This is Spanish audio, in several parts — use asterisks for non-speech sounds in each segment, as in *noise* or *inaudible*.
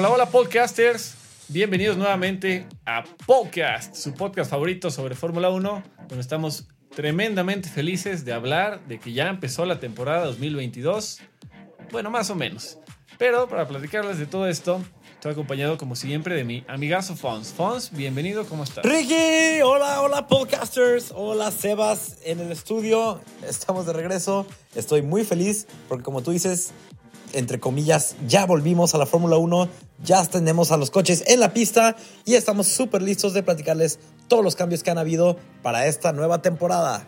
Hola, hola podcasters. Bienvenidos nuevamente a Podcast, su podcast favorito sobre Fórmula 1, donde estamos tremendamente felices de hablar de que ya empezó la temporada 2022. Bueno, más o menos. Pero para platicarles de todo esto, estoy acompañado como siempre de mi amigazo Fons. Fons, bienvenido, ¿cómo estás? Ricky, hola, hola podcasters, hola Sebas en el estudio, estamos de regreso, estoy muy feliz porque como tú dices, entre comillas, ya volvimos a la Fórmula 1, ya tenemos a los coches en la pista y estamos súper listos de platicarles todos los cambios que han habido para esta nueva temporada.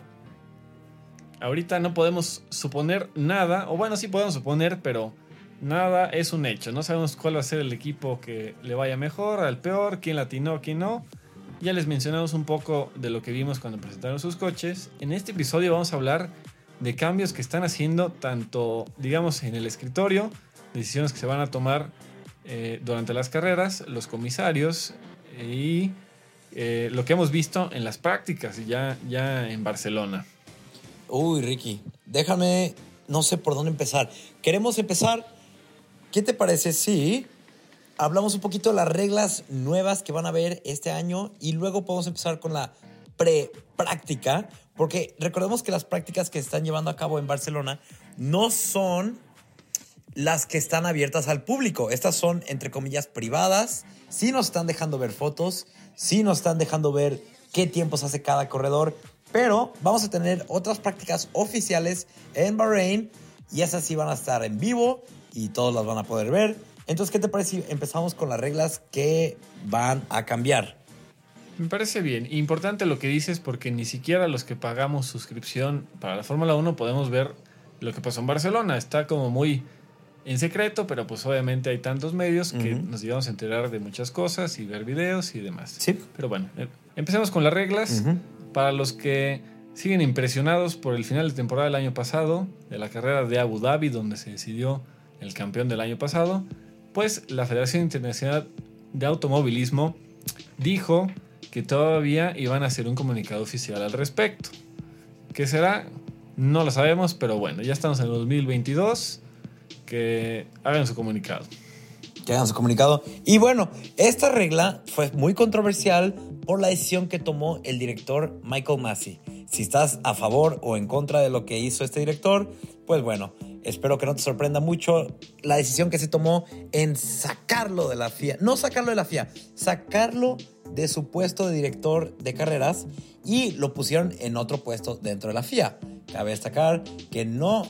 Ahorita no podemos suponer nada, o bueno, sí podemos suponer, pero nada es un hecho. No sabemos cuál va a ser el equipo que le vaya mejor, al peor, quién latinó, quién no. Ya les mencionamos un poco de lo que vimos cuando presentaron sus coches. En este episodio vamos a hablar de cambios que están haciendo tanto, digamos, en el escritorio, decisiones que se van a tomar eh, durante las carreras, los comisarios y eh, lo que hemos visto en las prácticas ya, ya en Barcelona. Uy, Ricky, déjame, no sé por dónde empezar. Queremos empezar, ¿qué te parece si hablamos un poquito de las reglas nuevas que van a haber este año y luego podemos empezar con la pre-práctica? Porque recordemos que las prácticas que están llevando a cabo en Barcelona no son las que están abiertas al público. Estas son, entre comillas, privadas. Sí nos están dejando ver fotos, sí nos están dejando ver qué tiempos hace cada corredor, pero vamos a tener otras prácticas oficiales en Bahrein y esas sí van a estar en vivo y todos las van a poder ver. Entonces, ¿qué te parece si empezamos con las reglas que van a cambiar? Me parece bien. Importante lo que dices porque ni siquiera los que pagamos suscripción para la Fórmula 1 podemos ver lo que pasó en Barcelona. Está como muy en secreto, pero pues obviamente hay tantos medios que nos llevamos a enterar de muchas cosas y ver videos y demás. Sí. Pero bueno, eh, empecemos con las reglas. Para los que siguen impresionados por el final de temporada del año pasado, de la carrera de Abu Dhabi, donde se decidió el campeón del año pasado, pues la Federación Internacional de Automovilismo dijo que todavía iban a hacer un comunicado oficial al respecto. ¿Qué será? No lo sabemos, pero bueno, ya estamos en el 2022. Que hagan su comunicado. Que hagan su comunicado. Y bueno, esta regla fue muy controversial por la decisión que tomó el director Michael Massey. Si estás a favor o en contra de lo que hizo este director, pues bueno, espero que no te sorprenda mucho la decisión que se tomó en sacarlo de la FIA. No sacarlo de la FIA, sacarlo de su puesto de director de carreras y lo pusieron en otro puesto dentro de la FIA. Cabe destacar que no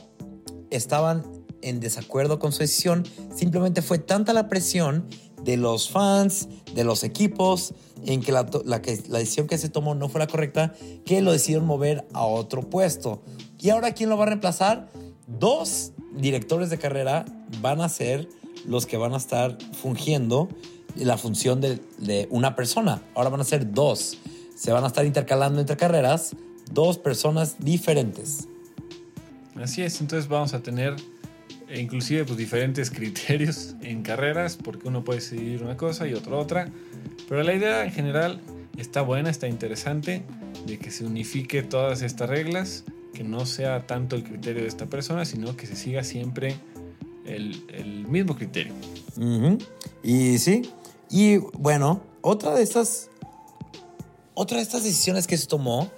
estaban en desacuerdo con su decisión, simplemente fue tanta la presión de los fans, de los equipos, en que la, decisión que se tomó no fue la correcta, que lo decidieron mover a otro puesto. ¿Y ahora quién lo va a reemplazar? Dos directores de carrera van a ser los que van a estar fungiendo la función de, una persona. Ahora van a ser dos. Se van a estar intercalando entre carreras dos personas diferentes. Así es, entonces vamos a tener eh, inclusive pues, diferentes *laughs* criterios en carreras, porque uno puede decidir una cosa y otro otra. Pero la idea en general está buena, está interesante, de que se unifique todas estas reglas, que no sea tanto el criterio de esta persona, sino que se siga siempre el, el mismo criterio. Y sí, y bueno, otra de estas, otra estas decisiones que se tomó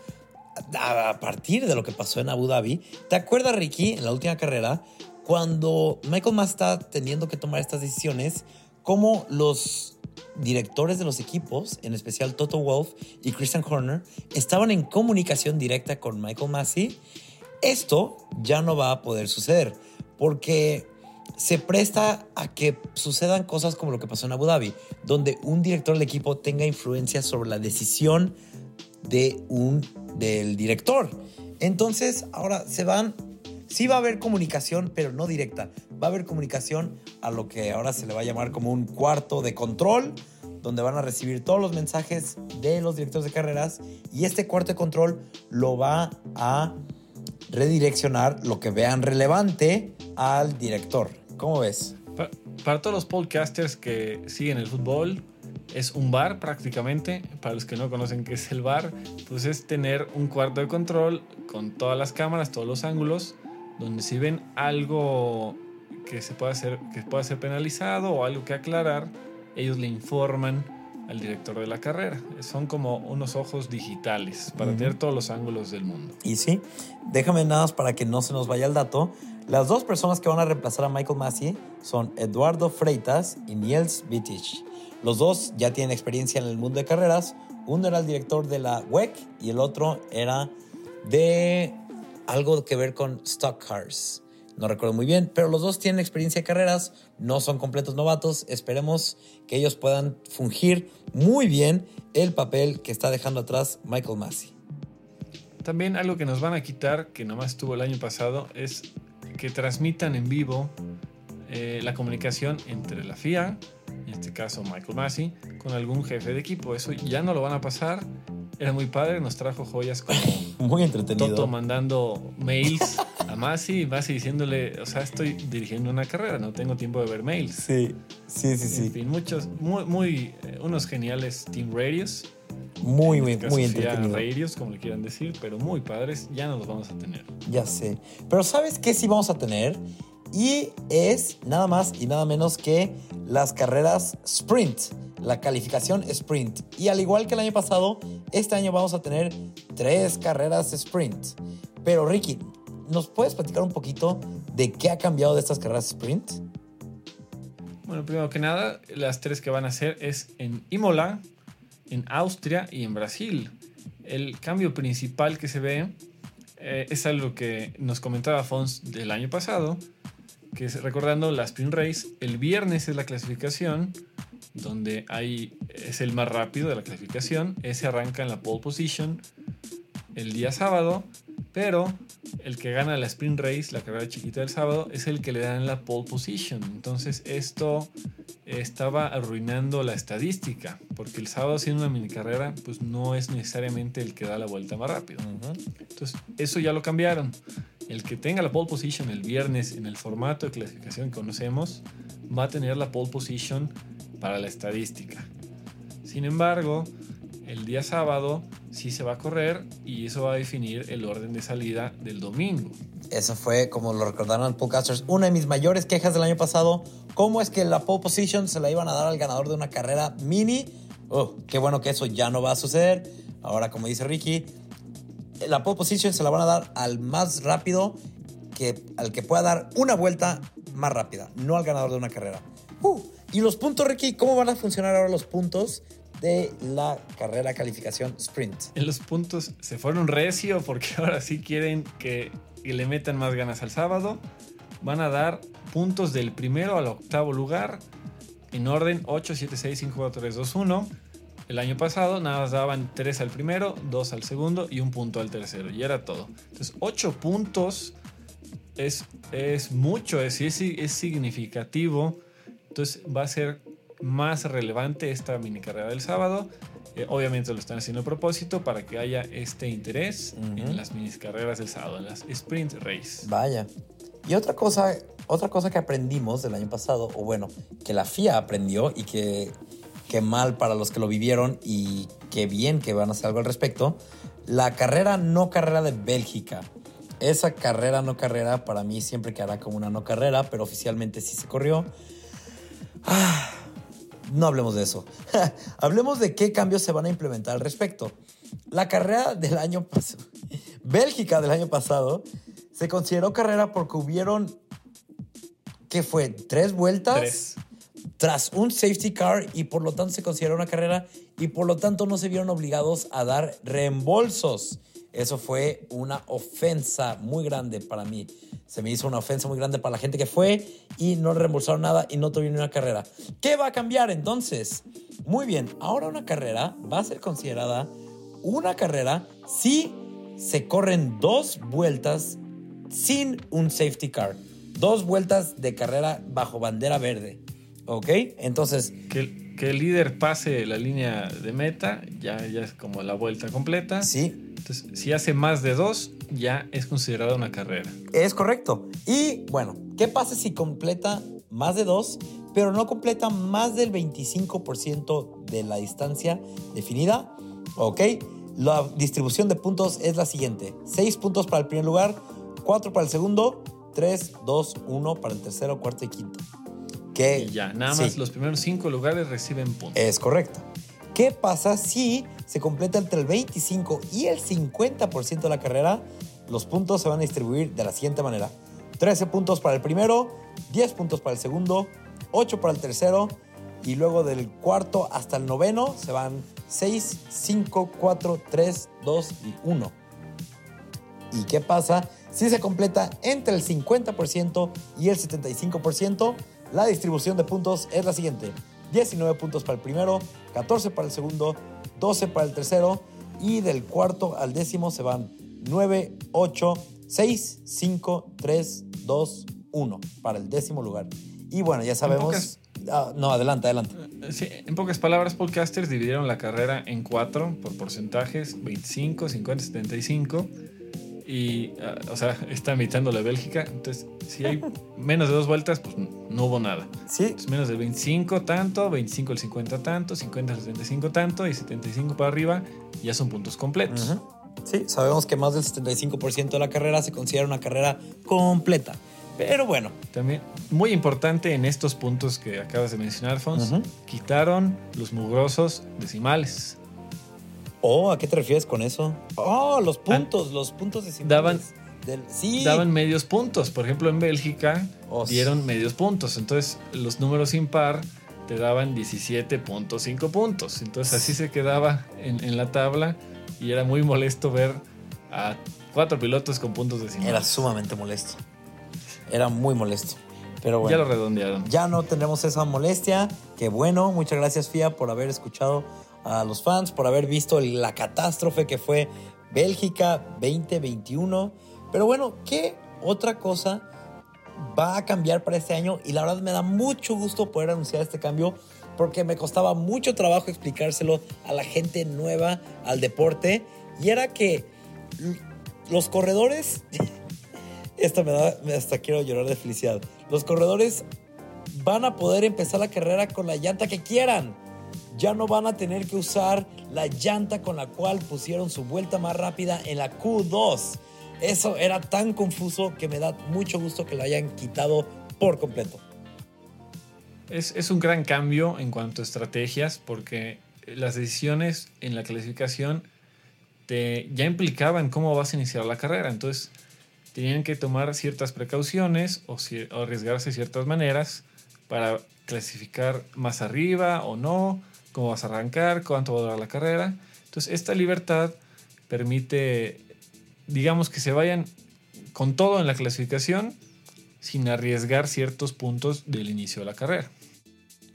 a partir de lo que pasó en Abu Dhabi, ¿te acuerdas, Ricky, en la última carrera, cuando Michael Mas está teniendo que tomar estas decisiones, como los directores de los equipos, en especial Toto Wolf y Christian Horner, estaban en comunicación directa con Michael Massey? Esto ya no va a poder suceder porque se presta a que sucedan cosas como lo que pasó en Abu Dhabi, donde un director del equipo tenga influencia sobre la decisión de un, del director. Entonces, ahora se van, sí va a haber comunicación, pero no directa. Va a haber comunicación a lo que ahora se le va a llamar como un cuarto de control, donde van a recibir todos los mensajes de los directores de carreras y este cuarto de control lo va a redireccionar lo que vean relevante al director. ¿Cómo ves? Para, todos los podcasters que siguen el fútbol, es un bar prácticamente. Para los que no conocen qué es el bar, pues es tener un cuarto de control con todas las cámaras, todos los ángulos, donde si ven algo que se pueda ser, que pueda ser penalizado o algo que aclarar, ellos le informan al director de la carrera. Son como unos ojos digitales para Ujú. tener todos los ángulos del mundo. Y sí, déjame nada más para que no se nos vaya el dato. Las dos personas que van a reemplazar a Michael Massey son Eduardo Freitas y Niels Wittich. Los dos ya tienen experiencia en el mundo de carreras. Uno era el director de la WEC y el otro era de algo que ver con Stock Cars. No recuerdo muy bien, pero los dos tienen experiencia de carreras, no son completos novatos. Esperemos que ellos puedan fungir muy bien el papel que está dejando atrás Michael Massey. También algo que nos van a quitar, que nomás estuvo el año pasado, es que transmitan en vivo eh, la comunicación entre la FIA, en este caso Michael Massey, con algún jefe de equipo. Eso ya no lo van a pasar. Era muy padre, nos trajo joyas como *laughs* Muy entretenido. Toto mandando mails Massey y Massey diciéndole, o sea, estoy dirigiendo una carrera, no tengo tiempo de ver mails. Sí, sí, sí, En sí. fin, muchos, muy, muy eh, unos geniales team radios. Muy, En muy, este muy FIA entretenido. radios, como le quieran decir, pero muy padres, ya no los vamos a tener. Ya sé. Pero ¿sabes qué sí vamos a tener? Y es nada más y nada menos que las carreras sprint, la calificación sprint. Y al igual que el año pasado, este año vamos a tener tres carreras sprint. Pero Ricky, ¿nos puedes platicar un poquito de qué ha cambiado de estas carreras sprint? Bueno, primero que nada, las tres que van a hacer es en Imola, en Austria y en Brasil. El cambio principal que se ve eh, es algo que nos comentaba Fons del año pasado, que es recordando la Sprint Race, el viernes es la clasificación, donde hay, es el más rápido de la clasificación, ese arranca en la pole position el día sábado, pero el que gana la sprint race, la carrera chiquita del sábado, es el que le dan la pole position. Entonces esto estaba arruinando la estadística, porque el sábado siendo una mini carrera, pues no es necesariamente el que da la vuelta más rápido. Entonces eso ya lo cambiaron. El que tenga la pole position el viernes en el formato de clasificación que conocemos, va a tener la pole position para la estadística. Sin embargo, el día sábado sí se va a correr y eso va a definir el orden de salida del domingo. Eso fue, como lo recordaron podcasters, una de mis mayores quejas del año pasado. ¿Cómo es que la pole position se la iban a dar al ganador de una carrera mini? Oh, qué bueno que eso ya no va a suceder. Ahora, como dice Ricky, la pole position se la van a dar al más rápido, que, al que pueda dar una vuelta más rápida, no al ganador de una carrera. Uh, y los puntos, Ricky, ¿cómo van a funcionar ahora los puntos de la carrera calificación sprint? En los puntos se fueron recio porque *laughs* ahora sí quieren que, le metan más ganas al sábado. Van a dar puntos del primero al octavo lugar en orden 8, 7, 6, 5, 4, 3, 2, 1. El año pasado nada más daban 3 al primero, 2 al segundo y un punto al tercero. Y era todo. Entonces 8 puntos es, es mucho, es, es, es significativo. Entonces va a ser más relevante esta mini carrera del sábado. Eh, obviamente lo están haciendo a propósito para que haya este interés Ujú. en las mini carreras del sábado, en las sprint race. Vaya. Y otra cosa, otra cosa que aprendimos del año pasado, o bueno, que la FIA aprendió y que, que mal para los que lo vivieron y que bien que van a hacer algo al respecto, la carrera no carrera de Bélgica. Esa carrera no carrera para mí siempre quedará como una no carrera, pero oficialmente sí se corrió. Ah, no hablemos de eso. *laughs* hablemos de qué cambios se van a implementar al respecto. La carrera del año pasado, *laughs* Bélgica del año pasado, se consideró carrera porque hubieron, ¿qué fue? ¿Tres vueltas? Tres. Tras un safety car y por lo tanto se consideró una carrera y por lo tanto no se vieron obligados a dar reembolsos. Eso fue una ofensa muy grande para mí. Se me hizo una ofensa muy grande para la gente que fue y no reembolsaron nada y no tuvieron una carrera. ¿Qué va a cambiar entonces? Muy bien, ahora una carrera va a ser considerada una carrera si se corren dos vueltas sin un safety car. Dos vueltas de carrera bajo bandera verde. ¿Ok? Entonces, que el líder pase la línea de meta, ya, ya es como la vuelta completa. sí, Entonces, si hace más de dos, ya es considerada una carrera. es correcto. Y bueno, ¿qué pasa si completa más de dos, pero no completa más del 25% de la distancia definida? ¿Ok? La distribución de puntos es la siguiente. 6 puntos para el primer lugar, 4 para el segundo 3, 2, 1 para el tercero, cuarto y quinto. Que, Y ya, nada sí, más los primeros cinco lugares reciben puntos. Es correcto. ¿Qué pasa si se completa entre el 25 y el 50% de la carrera? Los puntos se van a distribuir de la siguiente manera. 13 puntos para el primero, 10 puntos para el segundo, 8 para el tercero y luego del cuarto hasta el noveno se van 6, 5, 4, 3, 2 y 1. ¿Y qué pasa si se completa entre el 50% y el 75%? La distribución de puntos es la siguiente. 19 puntos para el primero, 14 para el segundo, 12 para el tercero y del cuarto al décimo se van 9, 8, 6, 5, 3, 2, 1 para el décimo lugar. Y bueno, ya sabemos... pocas- Ah, no, adelante, adelante. Sí, en pocas palabras, podcasters dividieron la carrera en cuatro por porcentajes: 25, 50, 75. Y, ah, o sea, está la Bélgica. Entonces, si hay menos de dos vueltas, pues no hubo nada. Sí, Entonces, menos del 25 tanto, 25 el 50 tanto, 50 el 75 tanto y 75 para arriba ya son puntos completos. Ujú. Sí, sabemos que más del 75% de la carrera se considera una carrera completa. Pero bueno, También, muy importante en estos puntos que acabas de mencionar, Fons, Ujú. quitaron los mugrosos decimales. Oh, ¿a qué te refieres con eso? Oh, los puntos, los puntos decimales. Daban- del, sí. Daban medios puntos. Por ejemplo, en Bélgica Oh, dieron medios puntos. Entonces, los números impar te daban 17.5 puntos. Entonces, así se quedaba en, en la tabla y era muy molesto ver a cuatro pilotos con puntos decimales. Era sumamente molesto. Era muy molesto. Pero Ya bueno, lo redondearon. ya no tendremos esa molestia. Que bueno, muchas gracias FIA por haber escuchado a los fans, por haber visto la catástrofe que fue Bélgica 2021. Pero bueno, ¿qué otra cosa va a cambiar para este año? Y la verdad me da mucho gusto poder anunciar este cambio porque me costaba mucho trabajo explicárselo a la gente nueva al deporte. Y era que los corredores *laughs* Esto me da, hasta quiero llorar de felicidad. Los corredores van a poder empezar la carrera con la llanta que quieran. Ya no van a tener que usar la llanta con la cual pusieron su vuelta más rápida en la Q2. Eso era tan confuso que me da mucho gusto que lo hayan quitado por completo. Es, es un gran cambio en cuanto a estrategias porque las decisiones en la clasificación te, ya implicaban cómo vas a iniciar la carrera. Entonces, tenían que tomar ciertas precauciones o, o arriesgarse de ciertas maneras para clasificar más arriba o no, cómo vas a arrancar, cuánto va a durar la carrera. Entonces, esta libertad permite, digamos, que se vayan con todo en la clasificación sin arriesgar ciertos puntos del inicio de la carrera.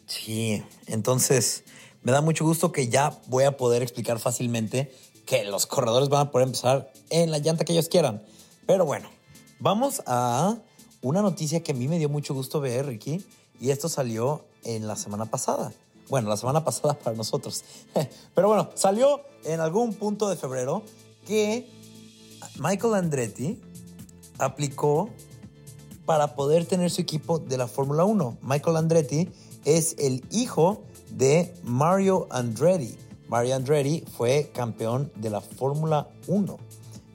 Sí, entonces me da mucho gusto que ya voy a poder explicar fácilmente que los corredores van a poder empezar en la llanta que ellos quieran. Pero bueno, vamos a una noticia que a mí me dio mucho gusto ver, Ricky, y esto salió en la semana pasada. Bueno, la semana pasada para nosotros. *laughs* Pero bueno, salió en algún punto de febrero que Michael Andretti aplicó para poder tener su equipo de la Fórmula 1. Michael Andretti es el hijo de Mario Andretti. Mario Andretti fue campeón de la Fórmula 1.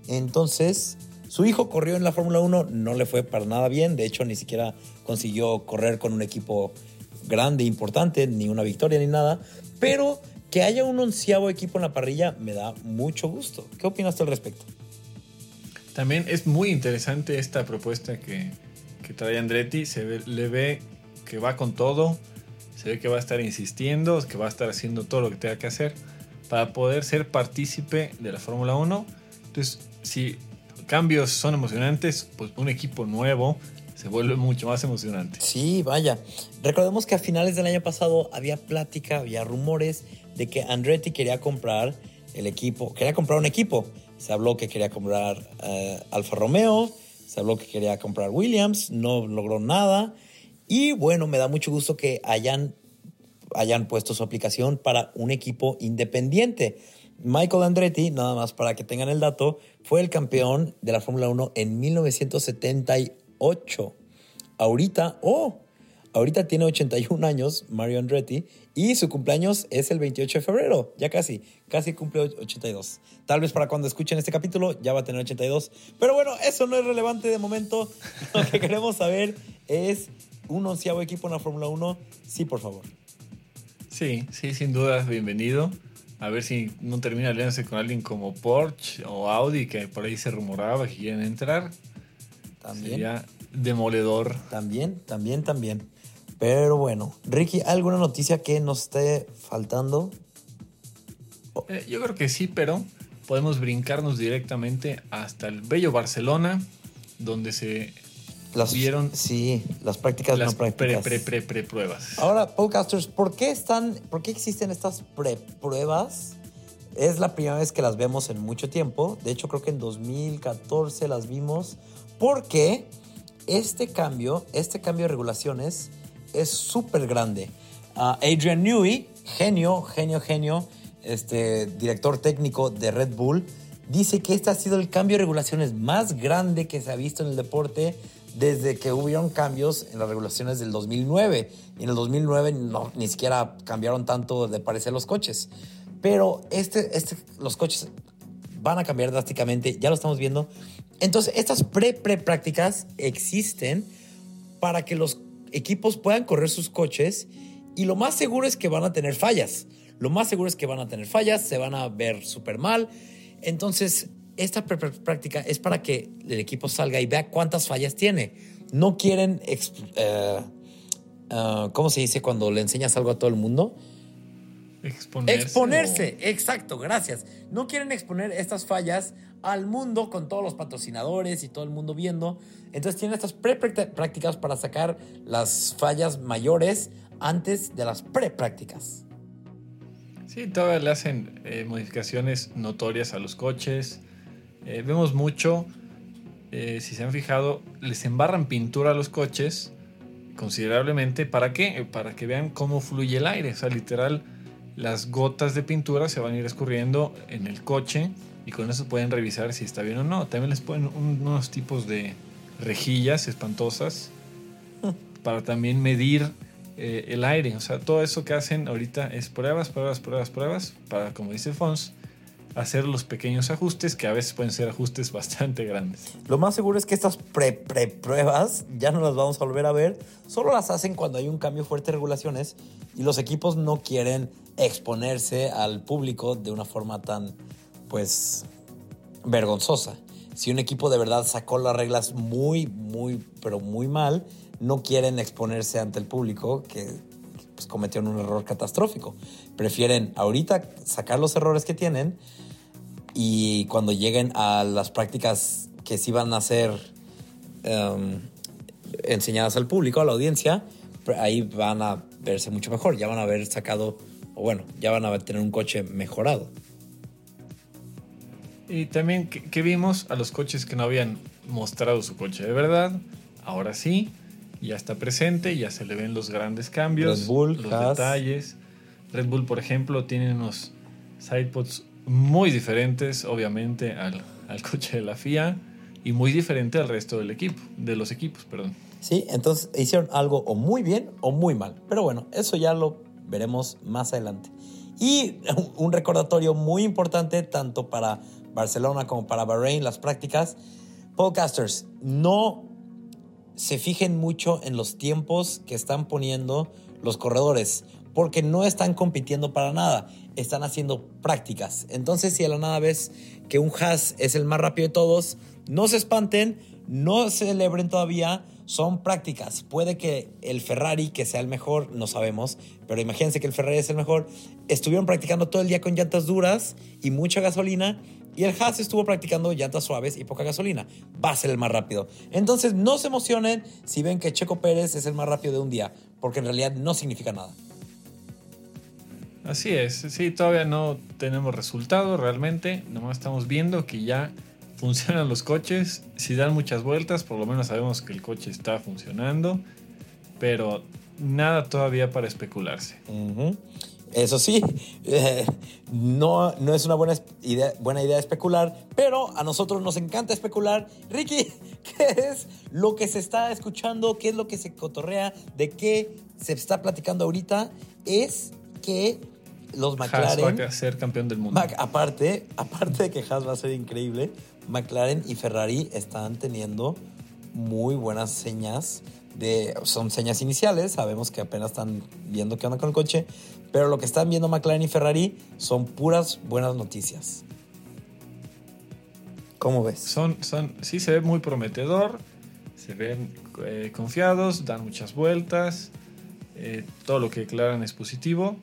Entonces, su hijo corrió en la Fórmula 1, no le fue para nada bien, de hecho ni siquiera consiguió correr con un equipo grande, importante, ni una victoria ni nada, pero que haya un onceavo equipo en la parrilla me da mucho gusto. ¿Qué opinas al respecto? También es muy interesante esta propuesta que, que trae Andretti. Se ve- le ve que va con todo. Se ve que va a estar insistiendo, que va a estar haciendo todo lo que tenga que hacer para poder ser partícipe de la Fórmula 1. Entonces, si cambios son emocionantes, pues un equipo nuevo se vuelve mucho más emocionante. Sí, vaya. Recordemos que a finales del año pasado había plática, había rumores de que Andretti quería comprar el equipo, quería comprar un equipo. Se habló que quería comprar eh, Alfa Romeo, se habló que quería comprar Williams, no logró nada. Y bueno, me da mucho gusto que hayan, hayan puesto su aplicación para un equipo independiente. Michael Andretti, nada más para que tengan el dato, fue el campeón de la Fórmula 1 en 1978 ahorita, oh, ahorita tiene 81 años, Mario Andretti, y su cumpleaños es el 28 de febrero, ya casi, casi cumple 82. Tal vez para cuando escuchen este capítulo ya va a tener 82, pero bueno, eso no es relevante de momento. *laughs* Lo que queremos saber es un onceavo equipo en la Fórmula 1, sí, por favor. Sí, sí, sin duda, bienvenido. A ver si no termina aliándose con alguien como Porsche o Audi, que por ahí se rumoraba que quieren entrar. También. Sería demoledor. También, también, también. Pero bueno, Ricky, ¿alguna noticia que nos esté faltando? Eh, yo creo que sí, pero podemos brincarnos directamente hasta el bello Barcelona, donde se Las, vieron Sí, las prácticas las no prácticas. pre, pre, pre, pre pruebas. Ahora, podcasters, ¿por qué están, por qué existen estas pre-pruebas? Es la primera vez que las vemos en mucho tiempo. De hecho, creo que en 2014 las vimos. Porque este cambio, este cambio de regulaciones es súper grande. Ah, Adrian Newey, genio, genio, genio, este director técnico de Red Bull, dice que este ha sido el cambio de regulaciones más grande que se ha visto en el deporte desde que hubieron cambios en las regulaciones del 2009. Y en el 2009 no, ni siquiera cambiaron tanto de parecer los coches. Pero este, este, los coches van a cambiar drásticamente, ya lo estamos viendo. Entonces, estas pre-pre-prácticas existen para que los equipos puedan correr sus coches y lo más seguro es que van a tener fallas. Lo más seguro es que van a tener fallas, se van a ver súper mal. Entonces, esta práctica es para que el equipo salga y vea cuántas fallas tiene. No quieren, uh, ¿cómo se dice cuando le enseñas algo a todo el mundo? Exponerse. Exponerse, exacto, gracias. No quieren exponer estas fallas al mundo con todos los patrocinadores y todo el mundo viendo. Entonces tienen estas pre-prácticas para sacar las fallas mayores antes de las pre-prácticas. Sí, todavía le hacen eh, modificaciones notorias a los coches. Eh, vemos mucho, eh, si se han fijado, les embarran pintura a los coches considerablemente. ¿Para qué? Para que vean cómo fluye el aire. O sea, literal, las gotas de pintura se van a ir escurriendo en el coche y con eso pueden revisar si está bien o no. También les ponen unos tipos de rejillas espantosas *laughs* para también medir eh, el aire. O sea, todo eso que hacen ahorita es pruebas, pruebas, pruebas, pruebas, para, como dice Fons, hacer los pequeños ajustes que a veces pueden ser ajustes bastante grandes. Lo más seguro es que estas pre-pre-pruebas ya no las vamos a volver a ver, solo las hacen cuando hay un cambio fuerte de regulaciones y los equipos no quieren exponerse al público de una forma tan, pues, vergonzosa. Si un equipo de verdad sacó las reglas muy, muy, pero muy mal, no quieren exponerse ante el público que pues, cometieron un error catastrófico. Prefieren ahorita sacar los errores que tienen y cuando lleguen a las prácticas que sí van a ser um, enseñadas al público, a la audiencia, ahí van a verse mucho mejor. Ya van a haber sacado, o bueno, ya van a tener un coche mejorado. Y también que, que vimos a los coches que no habían mostrado su coche de verdad, ahora sí, ya está presente, ya se le ven los grandes cambios, Red Bull, los Haas. detalles. Red Bull, por ejemplo, tiene unos sidepods muy diferentes, obviamente, al, al coche de la FIA y muy diferente al resto del equipo, de los equipos, perdón. Sí, entonces hicieron algo o muy bien o muy mal. Pero bueno, eso ya lo veremos más adelante. Y *laughs* un recordatorio muy importante tanto para Barcelona como para Bahrein, las prácticas. Podcasters, no se fijen mucho en los tiempos que están poniendo los corredores, porque no están compitiendo para nada, están haciendo prácticas. Entonces, si a la nada ves que un Haas es el más rápido de todos, no se espanten, no celebren todavía, son prácticas. Puede que el Ferrari, que sea el mejor, no sabemos, pero imagínense que el Ferrari es el mejor, estuvieron practicando todo el día con llantas duras y mucha gasolina y el Haas estuvo practicando llantas suaves y poca gasolina. Va a ser el más rápido. Entonces no se emocionen si ven que Checo Pérez es el más rápido de un día, porque en realidad no significa nada. Así es, sí, todavía no tenemos resultado realmente, nomás estamos viendo que ya funcionan los coches, si dan muchas vueltas, por lo menos sabemos que el coche está funcionando, pero nada todavía para especularse. Uh -huh. Eso sí, eh, no, no es una buena idea, buena idea especular, pero a nosotros nos encanta especular. Ricky, *laughs* ¿qué es lo que se está escuchando? ¿Qué es lo que se cotorrea? ¿De qué se está platicando ahorita? Es que los McLaren... va a ser campeón del mundo. aparte, aparte de que Haas va a ser increíble, McLaren y Ferrari están teniendo muy buenas señas de, son señas iniciales, sabemos que apenas están viendo qué onda con el coche, pero lo que están viendo McLaren y Ferrari son puras buenas noticias. ¿Cómo ves? Son, son, sí, se ve muy prometedor, se ven eh, confiados, dan muchas vueltas, eh, todo lo que declaran es positivo,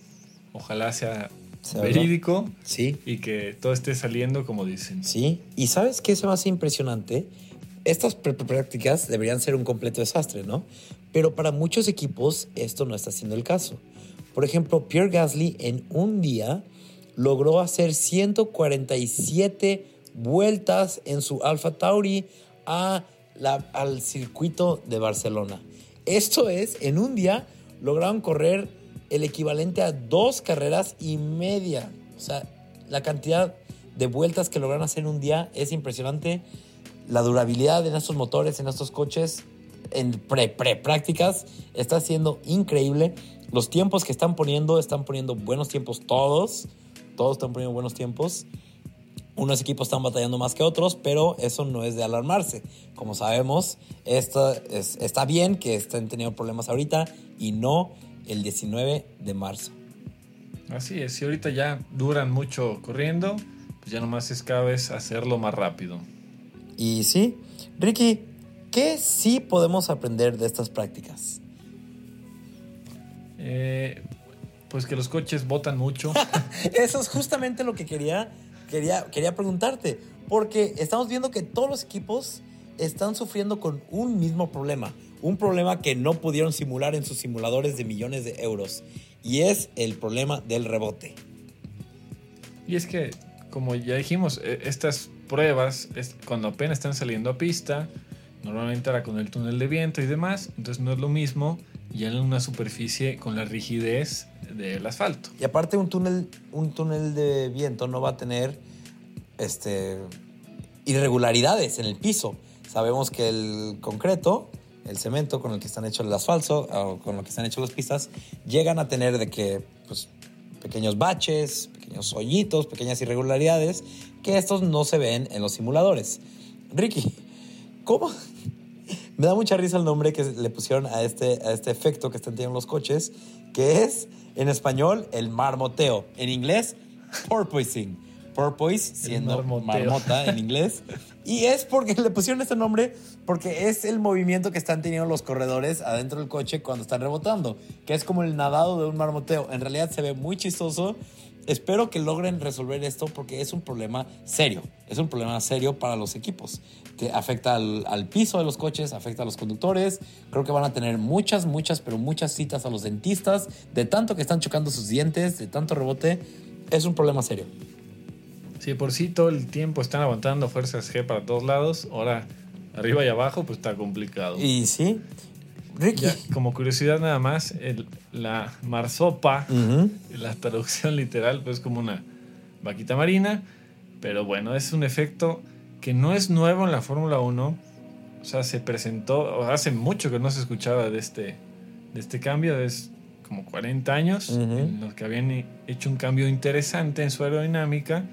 ojalá sea verídico sí. y que todo esté saliendo como dicen. Sí, y ¿sabes qué se me hace impresionante? estas prácticas deberían ser un completo desastre, ¿no? Pero para muchos equipos esto no está siendo el caso. Por ejemplo, Pierre Gasly en un día logró hacer 147 vueltas en su Alfa Tauri a al circuito de Barcelona. Esto es, en un día lograron correr el equivalente a dos carreras y media. O sea, la cantidad de vueltas que lograron hacer en un día es impresionante la durabilidad en estos motores, en estos coches, en pre-prácticas, está siendo increíble. Los tiempos que están poniendo, están poniendo buenos tiempos todos. Todos están poniendo buenos tiempos. Unos equipos están batallando más que otros, pero eso no es de alarmarse. Como sabemos, esto está bien que estén teniendo problemas ahorita y no el 19 de marzo. Así es, si ahorita ya duran mucho corriendo, pues ya nomás es cada vez hacerlo más rápido. Y sí, Ricky, ¿qué sí podemos aprender de estas prácticas? Eh, pues que los coches botan mucho. *laughs* Eso es justamente lo que quería, quería, quería preguntarte. Porque estamos viendo que todos los equipos están sufriendo con un mismo problema. Un problema que no pudieron simular en sus simuladores de millones de euros. Y es el problema del rebote. Y es que, como ya dijimos, e, estas pruebas cuando apenas están saliendo a pista, normalmente era con el túnel de viento y demás, entonces no es lo mismo ya en una superficie con la rigidez del asfalto. Y aparte un túnel, un túnel de viento no va a tener este, irregularidades en el piso. Sabemos que el concreto, el cemento con el que están hechos el asfalto o con lo que están hechos las pistas, llegan a tener de que pues, pequeños baches, pequeños hoyitos, pequeñas irregularidades que estos no se ven en los simuladores. Ricky, ¿cómo? *laughs* Me da mucha risa el nombre que le pusieron a este, a este efecto que están teniendo los coches, que es en español el marmoteo, en inglés porpoising. Porpoise siendo marmota en inglés. Y es porque le pusieron este nombre porque es el movimiento que están teniendo los corredores adentro del coche cuando están rebotando, que es como el nadado de un marmoteo. En realidad se ve muy chistoso espero que logren resolver esto porque es un problema serio. Es un problema serio para los equipos. Que afecta al, piso de los coches, afecta a los conductores. Creo que van a tener muchas, muchas, pero muchas citas a los dentistas. De tanto que están chocando sus dientes, de tanto rebote. Es un problema serio. Sí, por sí todo el tiempo están aguantando fuerzas G para todos lados. Ahora, arriba y abajo, pues está complicado. Y sí. Ricky. como curiosidad nada más, la marsopa, la traducción literal, pues como una vaquita marina, pero bueno, es un efecto que no es nuevo en la Fórmula 1, o sea, se presentó, hace mucho que no se escuchaba de este, de este cambio, es como 40 años, en los que habían hecho un cambio interesante en su aerodinámica,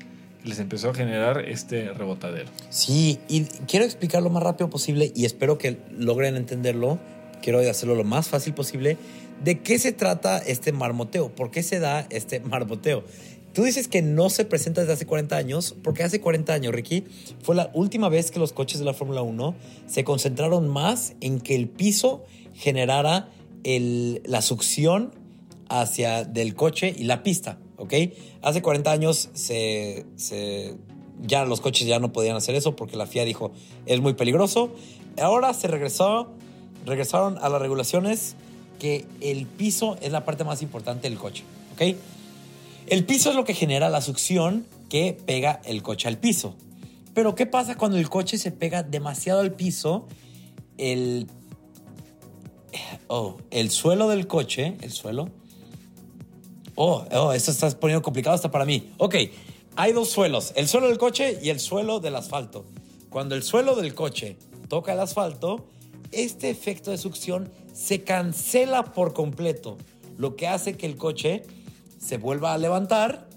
les empezó a generar este rebotadero. Sí, y quiero explicar lo más rápido posible y espero que logren entenderlo quiero hacerlo lo más fácil posible. ¿De qué se trata este marmoteo? ¿Por qué se da este *laughs* marmoteo? Tú dices que no se presenta desde hace 40 años, porque hace 40 años, Ricky, fue la última vez que los coches de la Fórmula 1 se concentraron más en que el piso generara la succión hacia del coche y la pista, ¿ok? Hace 40 años se, ya los coches ya no podían hacer eso porque la FIA dijo es muy peligroso. Ahora se regresó regresaron a las regulaciones que el piso es la parte más importante del coche, ¿ok? El piso es lo que genera la succión que pega el coche al piso. Pero ¿qué pasa cuando el coche se pega demasiado al piso? El, oh, el suelo del coche, el suelo, Oh, oh, esto está poniendo complicado hasta para mí. Ok, hay dos suelos, el suelo del coche y el suelo del asfalto. Cuando el suelo del coche toca el asfalto, este efecto de succión se cancela por completo, lo que hace que el coche se vuelva a levantar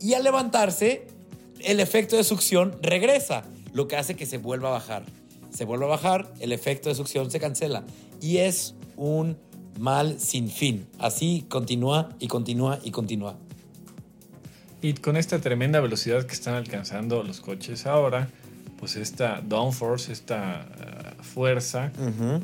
y al levantarse, el efecto de succión regresa, lo que hace que se vuelva a bajar. Se vuelve a bajar, el efecto de succión se cancela y es un mal sin fin. Así continúa y continúa y continúa. Y con esta tremenda velocidad que están alcanzando los coches ahora, pues esta downforce, esta uh, fuerza,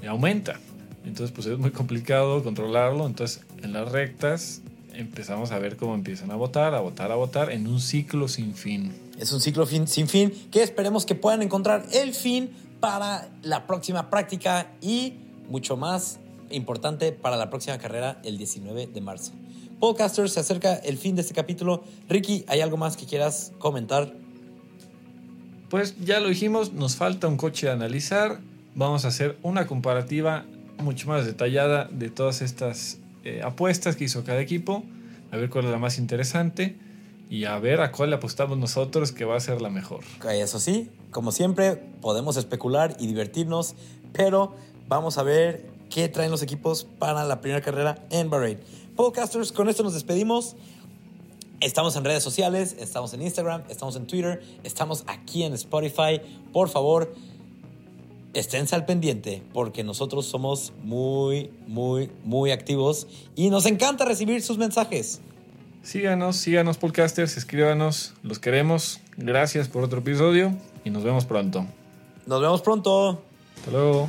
aumenta. Entonces, pues es muy complicado controlarlo. Entonces, en las rectas empezamos a ver cómo empiezan a votar, a votar, a votar en un ciclo sin fin. Es un ciclo fin, sin fin que esperemos que puedan encontrar el fin para la próxima práctica y mucho más importante para la próxima carrera el 19 de marzo. Podcasters, se acerca el fin de este capítulo. Ricky, ¿hay algo más que quieras comentar? Pues ya lo dijimos, nos falta un coche a analizar. Vamos a hacer una comparativa mucho más detallada de todas estas eh, apuestas que hizo cada equipo, a ver cuál es la más interesante y a ver a cuál apostamos nosotros que va a ser la mejor. Eso sí, como siempre, podemos especular y divertirnos, pero vamos a ver qué traen los equipos para la primera carrera en Bahrain. Podcasters, con esto nos despedimos. Estamos en redes sociales, estamos en Instagram, estamos en Twitter, estamos aquí en Spotify. Por favor, esténse al pendiente porque nosotros somos muy, muy, muy activos y nos encanta recibir sus mensajes. Síganos, síganos podcasters, escríbanos, los queremos. Gracias por otro episodio y nos vemos pronto. Nos vemos pronto. Hasta luego.